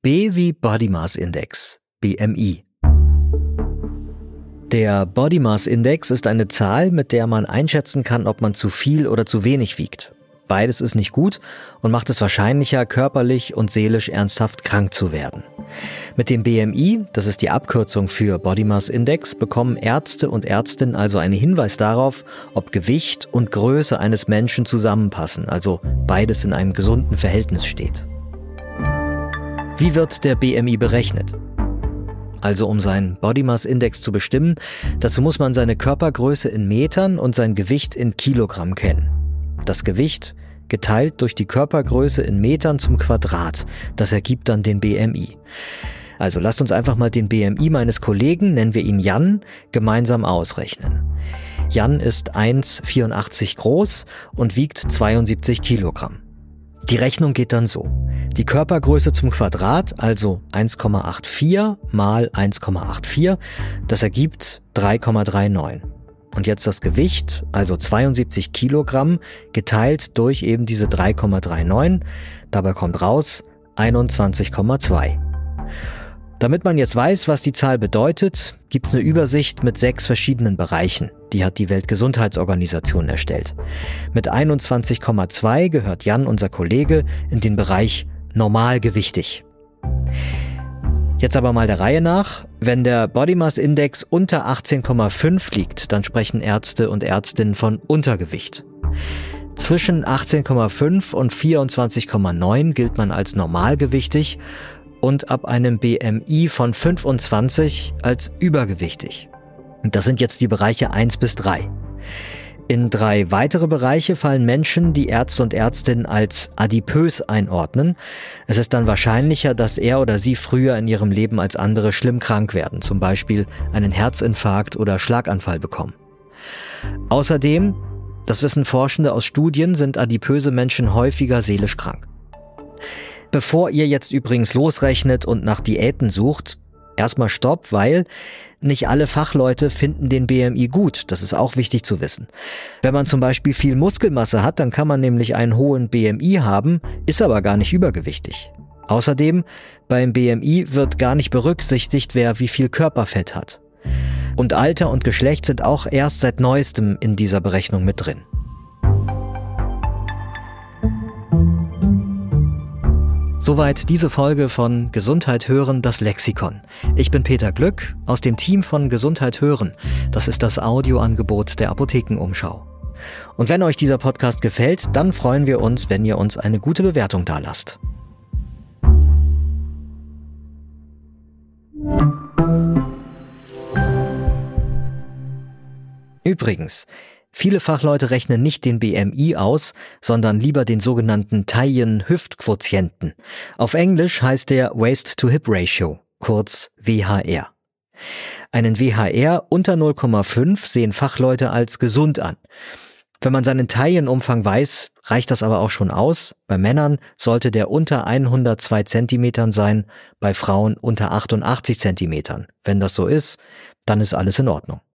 B wie Body Mass Index, BMI. Der Body Mass Index ist eine Zahl, mit der man einschätzen kann, ob man zu viel oder zu wenig wiegt. Beides ist nicht gut und macht es wahrscheinlicher, körperlich und seelisch ernsthaft krank zu werden. Mit dem BMI, das ist die Abkürzung für Body Mass Index, bekommen Ärzte und Ärztinnen also einen Hinweis darauf, ob Gewicht und Größe eines Menschen zusammenpassen, also beides in einem gesunden Verhältnis steht. Wie wird der BMI berechnet? Also um seinen Body Mass Index zu bestimmen, dazu muss man seine Körpergröße in Metern und sein Gewicht in Kilogramm kennen. Das Gewicht geteilt durch die Körpergröße in Metern zum Quadrat. Das ergibt dann den BMI. Also lasst uns einfach mal den BMI meines Kollegen, nennen wir ihn Jan, gemeinsam ausrechnen. Jan ist 1,84 groß und wiegt 72 Kilogramm. Die Rechnung geht dann so. Die Körpergröße zum Quadrat, also 1,84 mal 1,84, das ergibt 3,39. Und jetzt das Gewicht, also 72 Kilogramm, geteilt durch eben diese 3,39. Dabei kommt raus 21,2. Damit man jetzt weiß, was die Zahl bedeutet, gibt's eine Übersicht mit sechs verschiedenen Bereichen. Die hat die Weltgesundheitsorganisation erstellt. Mit 21,2 gehört Jan, unser Kollege, in den Bereich normalgewichtig. Jetzt aber mal der Reihe nach. Wenn der Body Mass Index unter 18,5 liegt, dann sprechen Ärzte und Ärztinnen von Untergewicht. Zwischen 18,5 und 24,9 gilt man als normalgewichtig und ab einem BMI von 25 als übergewichtig. Das sind jetzt die Bereiche 1 bis 3. In drei weitere Bereiche fallen Menschen, die Ärzte und Ärztinnen als adipös einordnen. Es ist dann wahrscheinlicher, dass er oder sie früher in ihrem Leben als andere schlimm krank werden, zum Beispiel einen Herzinfarkt oder Schlaganfall bekommen. Außerdem, das wissen Forschende aus Studien, sind adipöse Menschen häufiger seelisch krank. Bevor ihr jetzt übrigens losrechnet und nach Diäten sucht, erstmal Stopp, weil nicht alle Fachleute finden den BMI gut. Das ist auch wichtig zu wissen. Wenn man zum Beispiel viel Muskelmasse hat, dann kann man nämlich einen hohen BMI haben, ist aber gar nicht übergewichtig. Außerdem, beim BMI wird gar nicht berücksichtigt, wer wie viel Körperfett hat. Und Alter und Geschlecht sind auch erst seit neuestem in dieser Berechnung mit drin. Soweit diese Folge von Gesundheit hören, das Lexikon. Ich bin Peter Glück aus dem Team von Gesundheit hören. Das ist das Audioangebot der Apothekenumschau. Und wenn euch dieser Podcast gefällt, dann freuen wir uns, wenn ihr uns eine gute Bewertung dalasst. Übrigens, Viele Fachleute rechnen nicht den BMI aus, sondern lieber den sogenannten Taillen-Hüftquotienten. Auf Englisch heißt der Waist-to-Hip-Ratio, kurz WHR. Einen WHR unter 0,5 sehen Fachleute als gesund an. Wenn man seinen Taillenumfang weiß, reicht das aber auch schon aus. Bei Männern sollte der unter 102 Zentimetern sein, bei Frauen unter 88 Zentimetern. Wenn das so ist, dann ist alles in Ordnung.